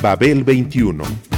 Babel 21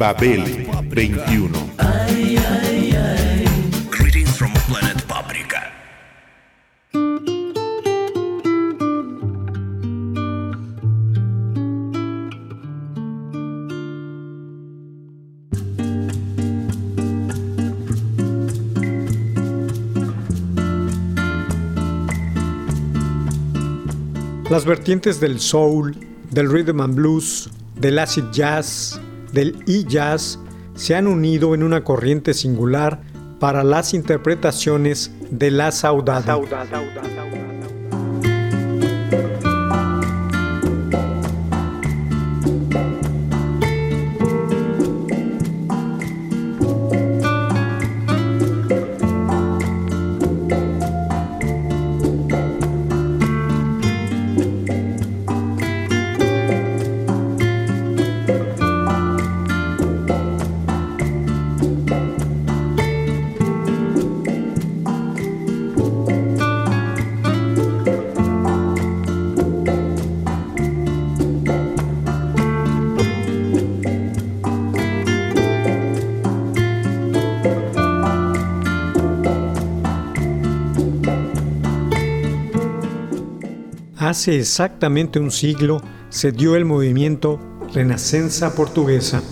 Babel 21. Greetings from planet Paprika. Las vertientes del soul, del rhythm and blues, del acid jazz, del e-jazz se han unido en una corriente singular para las interpretaciones de la saudade. Hace exactamente un siglo se dio el movimiento Renascença Portuguesa,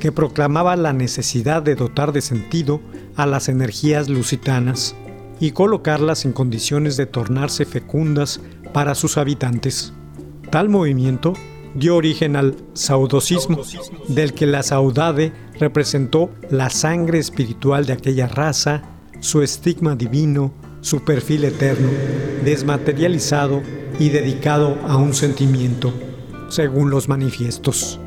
que proclamaba la necesidad de dotar de sentido a las energías lusitanas y colocarlas en condiciones de tornarse fecundas para sus habitantes. Tal movimiento dio origen al saudosismo, del que la saudade representó la sangre espiritual de aquella raza, su estigma divino, su perfil eterno, desmaterializado y dedicado a un sentimiento, según los manifiestos.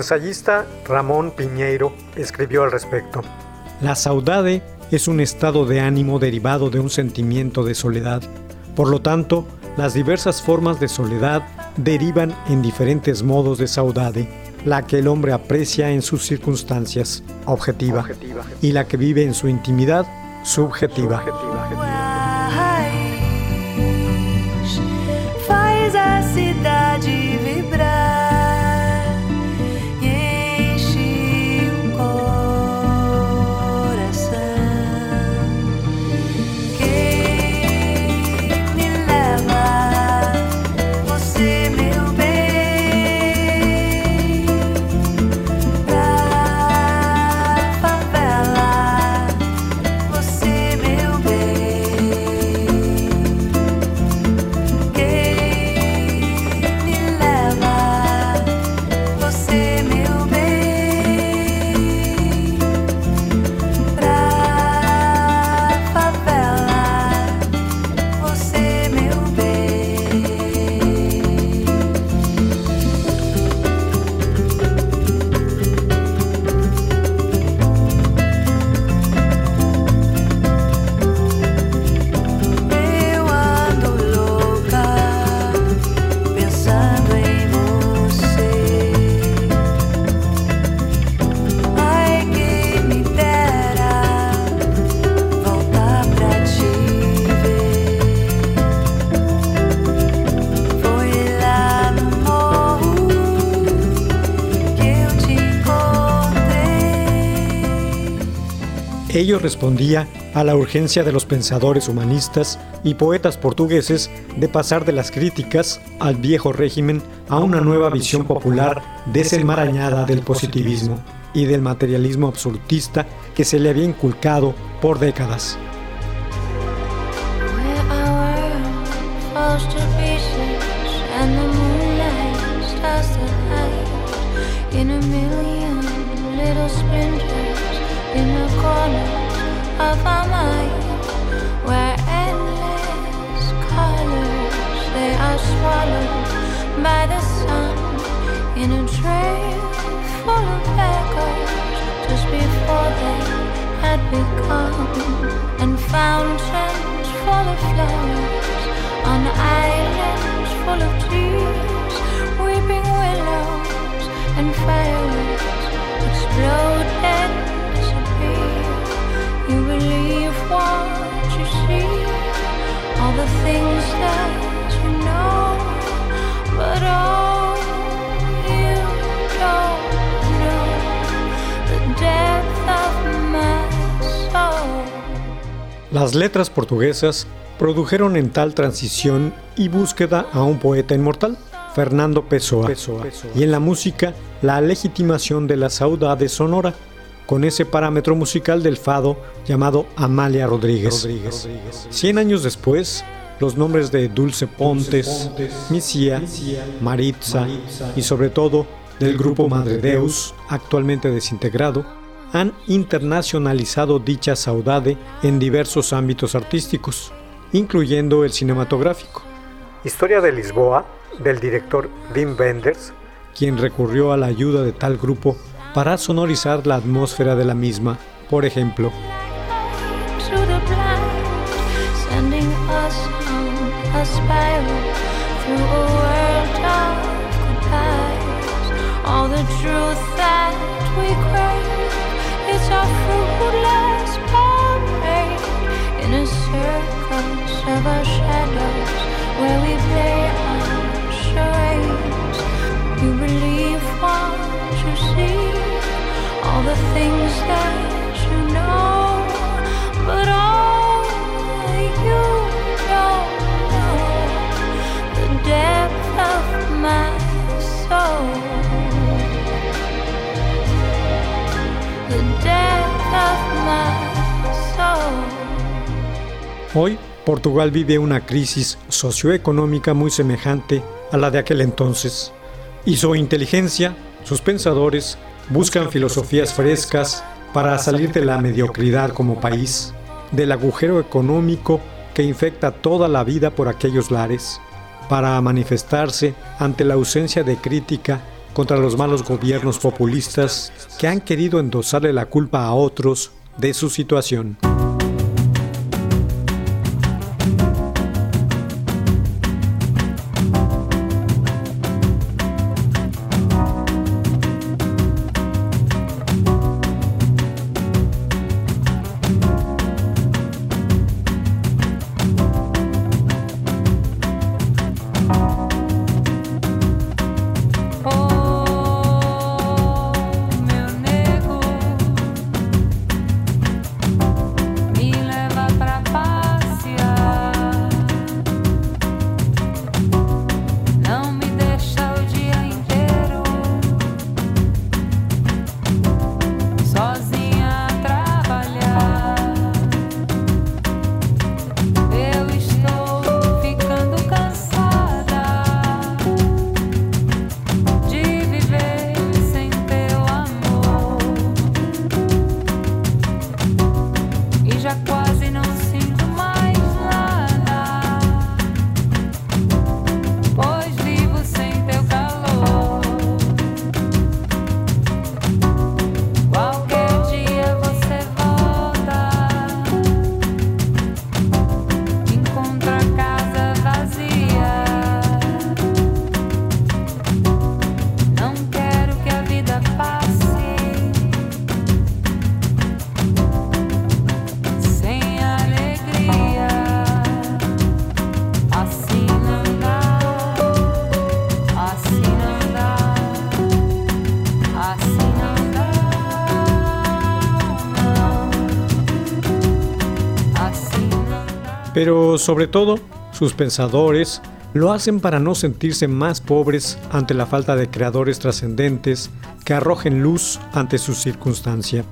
Ensayista Ramón Piñeiro escribió al respecto. La saudade es un estado de ánimo derivado de un sentimiento de soledad. Por lo tanto, las diversas formas de soledad derivan en diferentes modos de saudade, la que el hombre aprecia en sus circunstancias, objetiva, y la que vive en su intimidad, subjetiva. Ello respondía a la urgencia de los pensadores humanistas y poetas portugueses de pasar de las críticas al viejo régimen a una nueva visión popular desenmarañada del positivismo y del materialismo absolutista que se le había inculcado por décadas. And fountains full of flowers Las letras portuguesas produjeron en tal transición y búsqueda a un poeta inmortal, Fernando Pessoa, y en la música la legitimación de la saudade sonora, con ese parámetro musical del fado llamado Amalia Rodríguez. Cien años después, los nombres de Dulce Pontes, Misia, Maritza y sobre todo del grupo Madre Deus, actualmente desintegrado, han internacionalizado dicha saudade en diversos ámbitos artísticos, incluyendo el cinematográfico. Historia de Lisboa, del director Wim Wenders, quien recurrió a la ayuda de tal grupo para sonorizar la atmósfera de la misma, por ejemplo. You believe what you see, Hoy, Portugal vive una crisis socioeconómica muy semejante a la de aquel entonces, y su inteligencia, sus pensadores, buscan filosofías frescas para salir de la mediocridad como país, del agujero económico que infecta toda la vida por aquellos lares, para manifestarse ante la ausencia de crítica contra los malos gobiernos populistas que han querido endosarle la culpa a otros de su situación. Pero sobre todo, sus pensadores lo hacen para no sentirse más pobres ante la falta de creadores trascendentes que arrojen luz ante su circunstancia.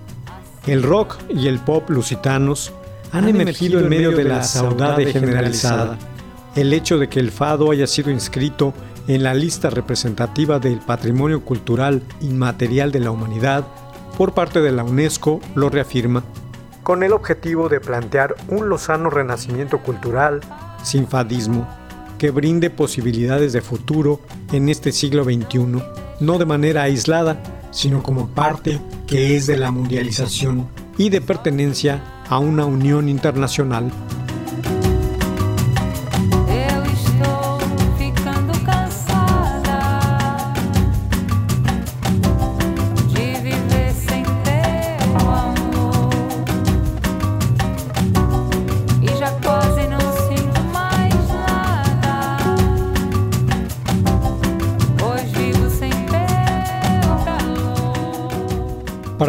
El rock y el pop lusitanos han, emergido en medio de la saudade generalizada. El hecho de que el fado haya sido inscrito en la lista representativa del Patrimonio Cultural Inmaterial de la Humanidad por parte de la UNESCO lo reafirma, con el objetivo de plantear un lozano renacimiento cultural sin fadismo que brinde posibilidades de futuro en este siglo XXI, no de manera aislada, sino como parte que es de la mundialización y de pertenencia a una unión internacional.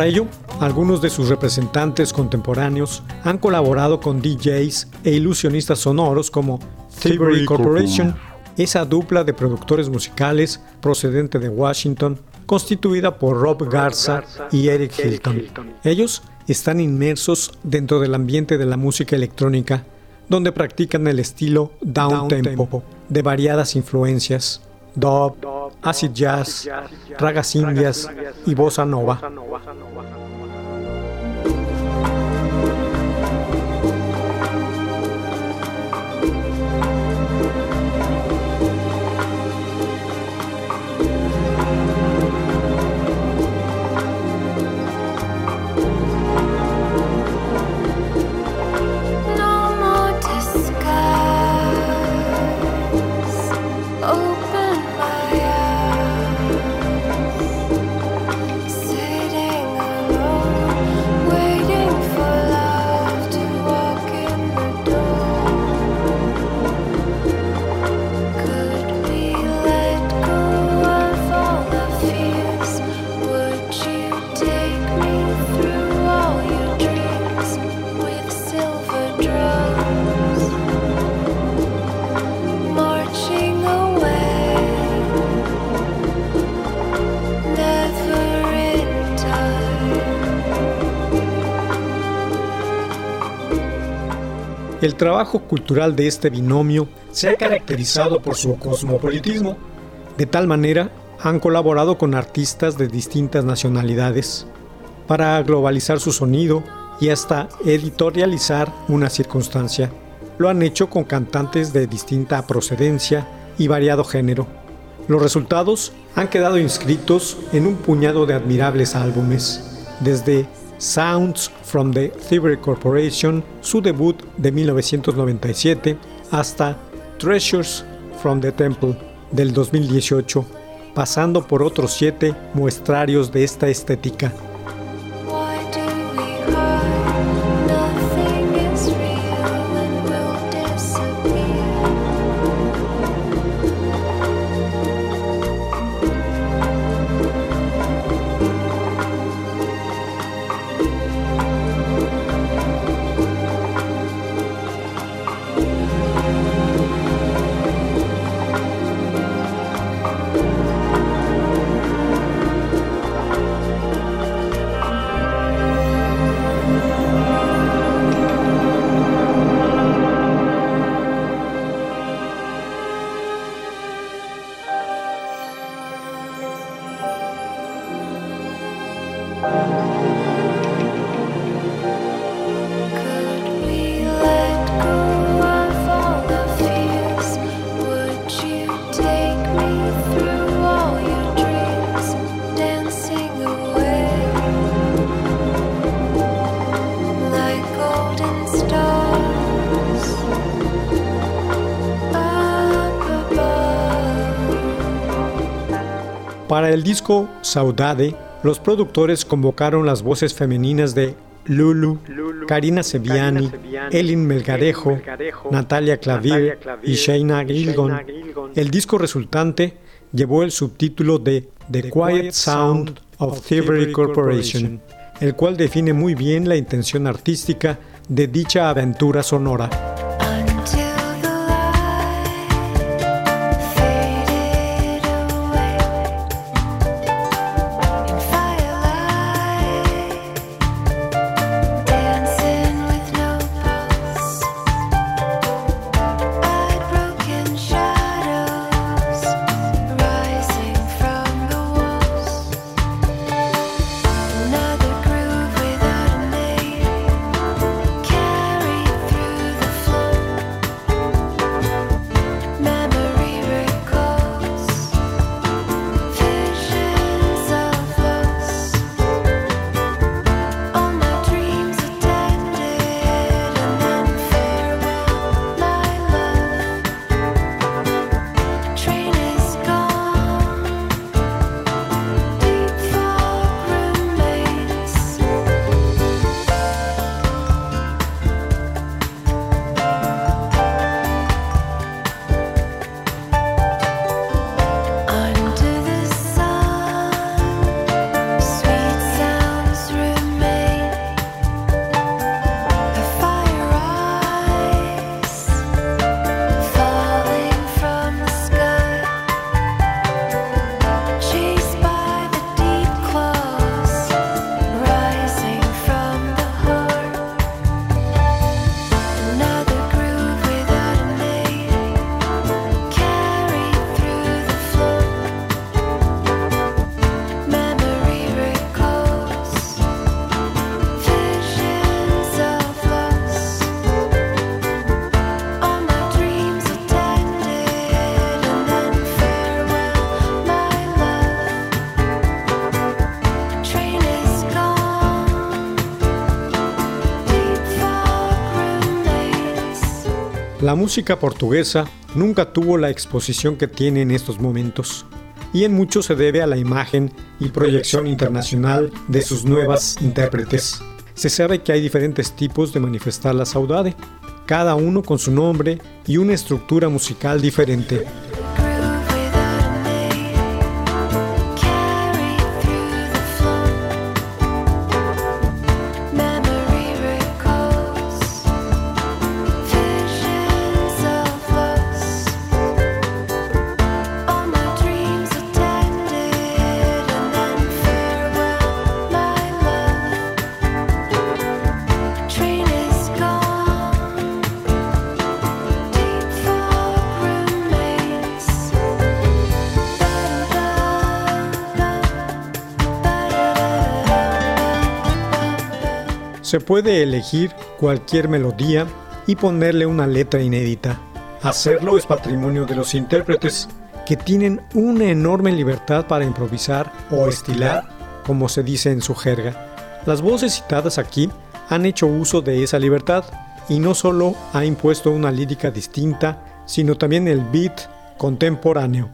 Ello, algunos de sus representantes contemporáneos han colaborado con DJs e ilusionistas sonoros como Thievery Corporation, esa dupla de productores musicales procedente de Washington, constituida por Rob Garza y Eric Hilton. Ellos están inmersos dentro del ambiente de la música electrónica, donde practican el estilo down tempo de variadas influencias, dub, acid jazz, ragas indias y bossa nova. El trabajo cultural de este binomio se ha caracterizado por su cosmopolitismo. De tal manera, han colaborado con artistas de distintas nacionalidades para globalizar su sonido y hasta editorializar una circunstancia. Lo han hecho con cantantes de distinta procedencia y variado género. Los resultados han quedado inscritos en un puñado de admirables álbumes, desde Sounds from the Thievery Corporation, su debut de 1997, hasta Treasures from the Temple del 2018, pasando por otros siete muestrarios de esta estética. Para el disco Saudade, los productores convocaron las voces femeninas de Lulu, Karina Seviani, Elin Melgarejo, Natalia Clavier y Shaina Gilgon. El disco resultante llevó el subtítulo de The Quiet Sound of Thievery Corporation, el cual define muy bien la intención artística de dicha aventura sonora. La música portuguesa nunca tuvo la exposición que tiene en estos momentos, y en mucho se debe a la imagen y proyección internacional de sus nuevas intérpretes. Se sabe que hay diferentes tipos de manifestar la saudade, cada uno con su nombre y una estructura musical diferente. Puede elegir cualquier melodía y ponerle una letra inédita. Hacerlo es patrimonio de los intérpretes, que tienen una enorme libertad para improvisar o estilar, como se dice en su jerga. Las voces citadas aquí han hecho uso de esa libertad y no solo ha impuesto una lírica distinta, sino también el beat contemporáneo.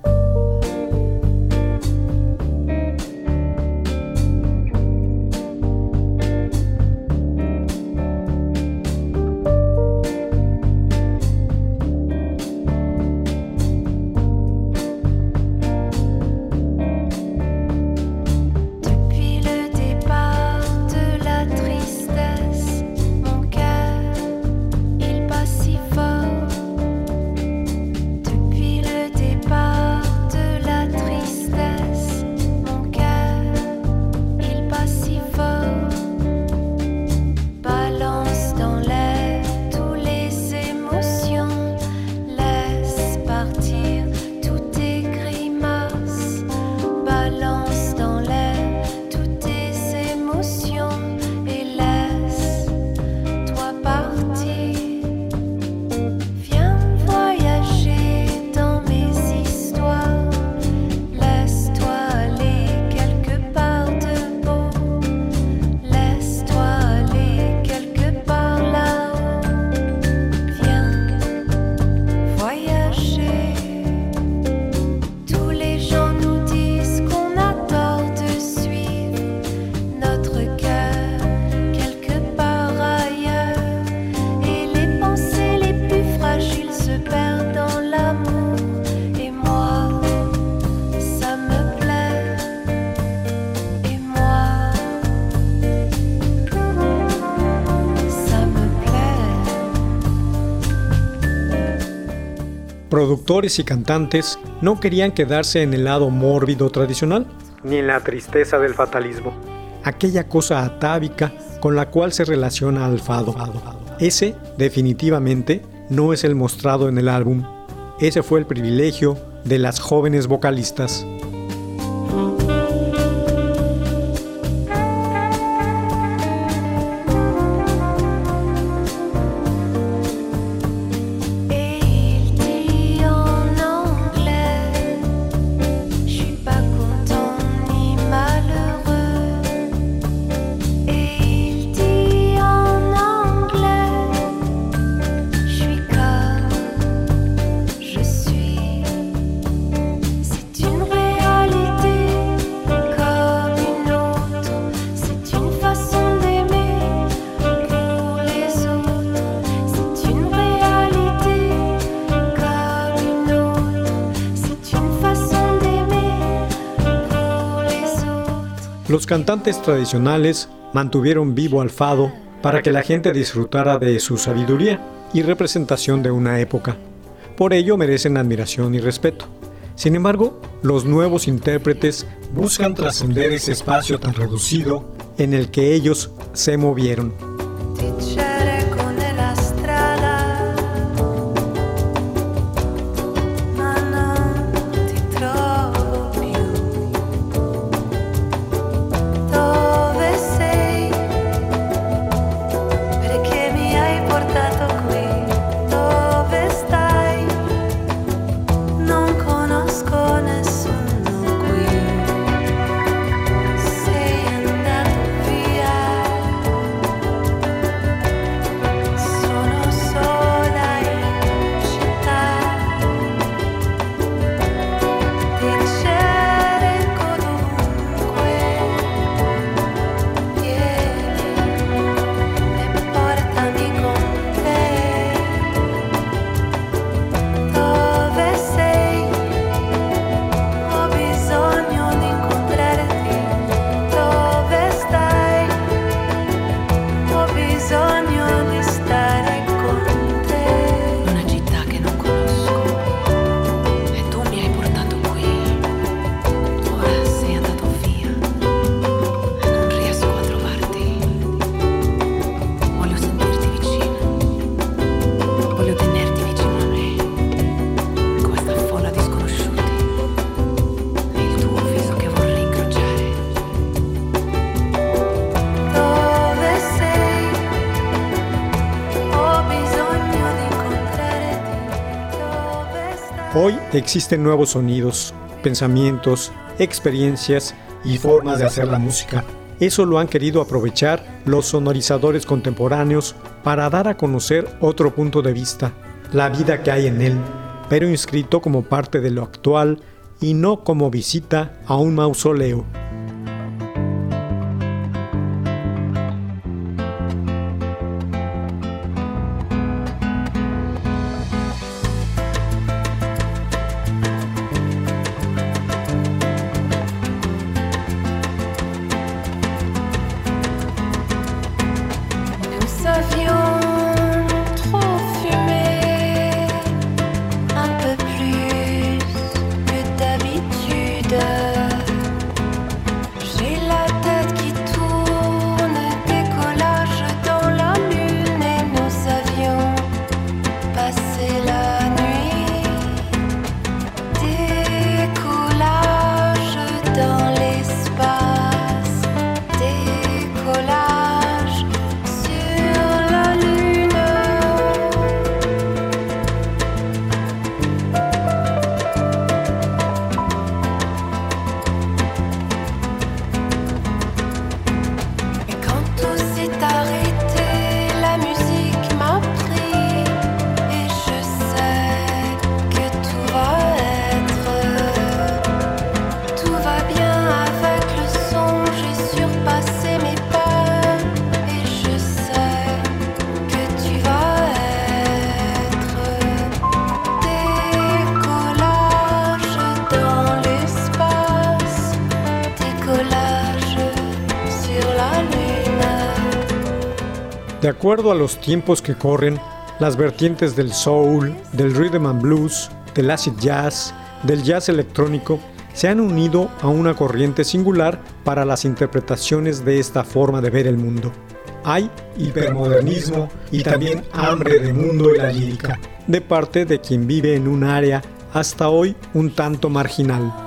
Productores y cantantes no querían quedarse en el lado mórbido tradicional, ni en la tristeza del fatalismo, aquella cosa atávica con la cual se relaciona al fado. Ese, definitivamente, no es el mostrado en el álbum. Ese fue el privilegio de las jóvenes vocalistas. Los cantantes tradicionales mantuvieron vivo al fado para que la gente disfrutara de su sabiduría y representación de una época. Por ello merecen admiración y respeto. Sin embargo, los nuevos intérpretes buscan trascender ese espacio tan reducido en el que ellos se movieron. Hoy existen nuevos sonidos, pensamientos, experiencias y formas de hacer la música. Eso lo han querido aprovechar los sonorizadores contemporáneos para dar a conocer otro punto de vista, la vida que hay en él, pero inscrito como parte de lo actual y no como visita a un mausoleo. De acuerdo a los tiempos que corren, las vertientes del soul, del rhythm and blues, del acid jazz, del jazz electrónico se han unido a una corriente singular para las interpretaciones de esta forma de ver el mundo. Hay hipermodernismo y también hambre de mundo en la lírica, de parte de quien vive en un área hasta hoy un tanto marginal.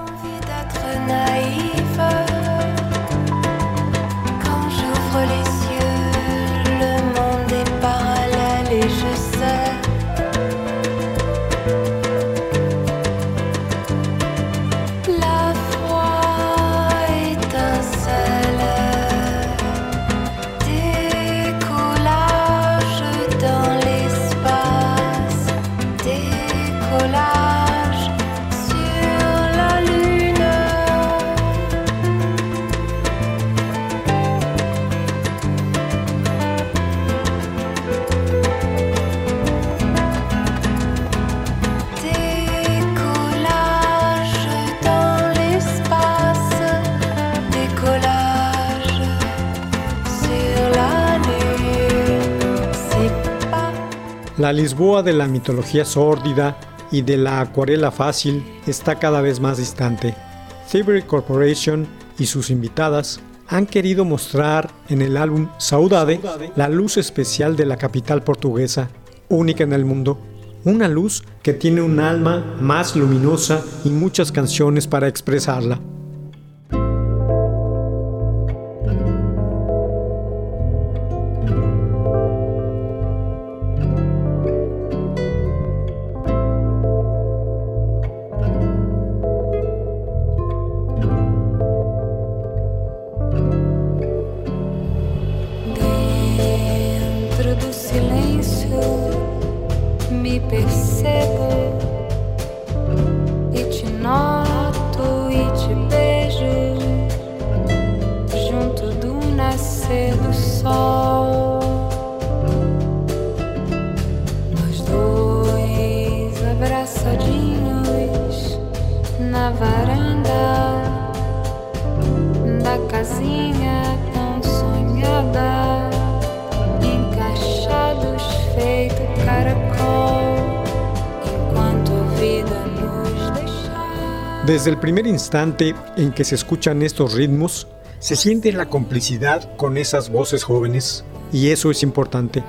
La Lisboa de la mitología sórdida y de la acuarela fácil está cada vez más distante. Thievery Corporation y sus invitadas han querido mostrar en el álbum Saudade la luz especial de la capital portuguesa, única en el mundo. Una luz que tiene un alma más luminosa y muchas canciones para expresarla. Desde el primer instante en que se escuchan estos ritmos, se siente la complicidad con esas voces jóvenes. Y eso es importante.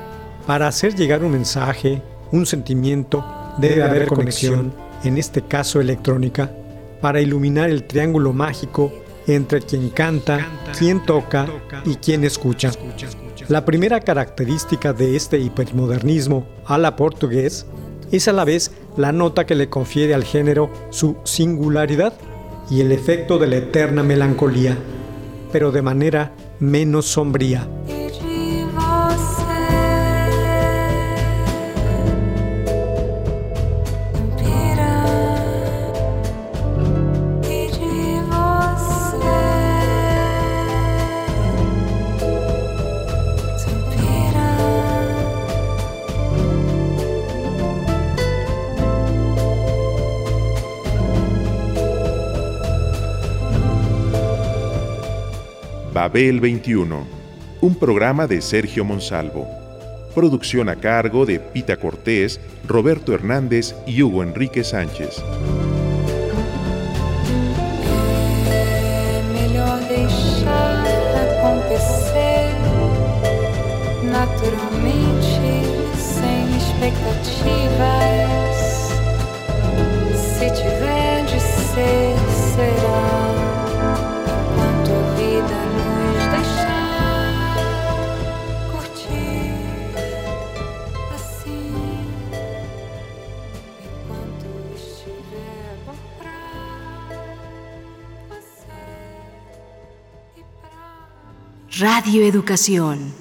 Para hacer llegar un mensaje, un sentimiento, debe haber conexión, en este caso electrónica, para iluminar el triángulo mágico entre quien canta, quien toca y quien escucha. La primera característica de este hipermodernismo a la portugués es a la vez la nota que le confiere al género su singularidad y el efecto de la eterna melancolía, pero de manera menos sombría. Babel 21, un programa de Sergio Monsalvo. Producción a cargo de Pita Cortés, Roberto Hernández y Hugo Enrique Sánchez. Expectativas. Se tiver de ser, será. Radio Educación.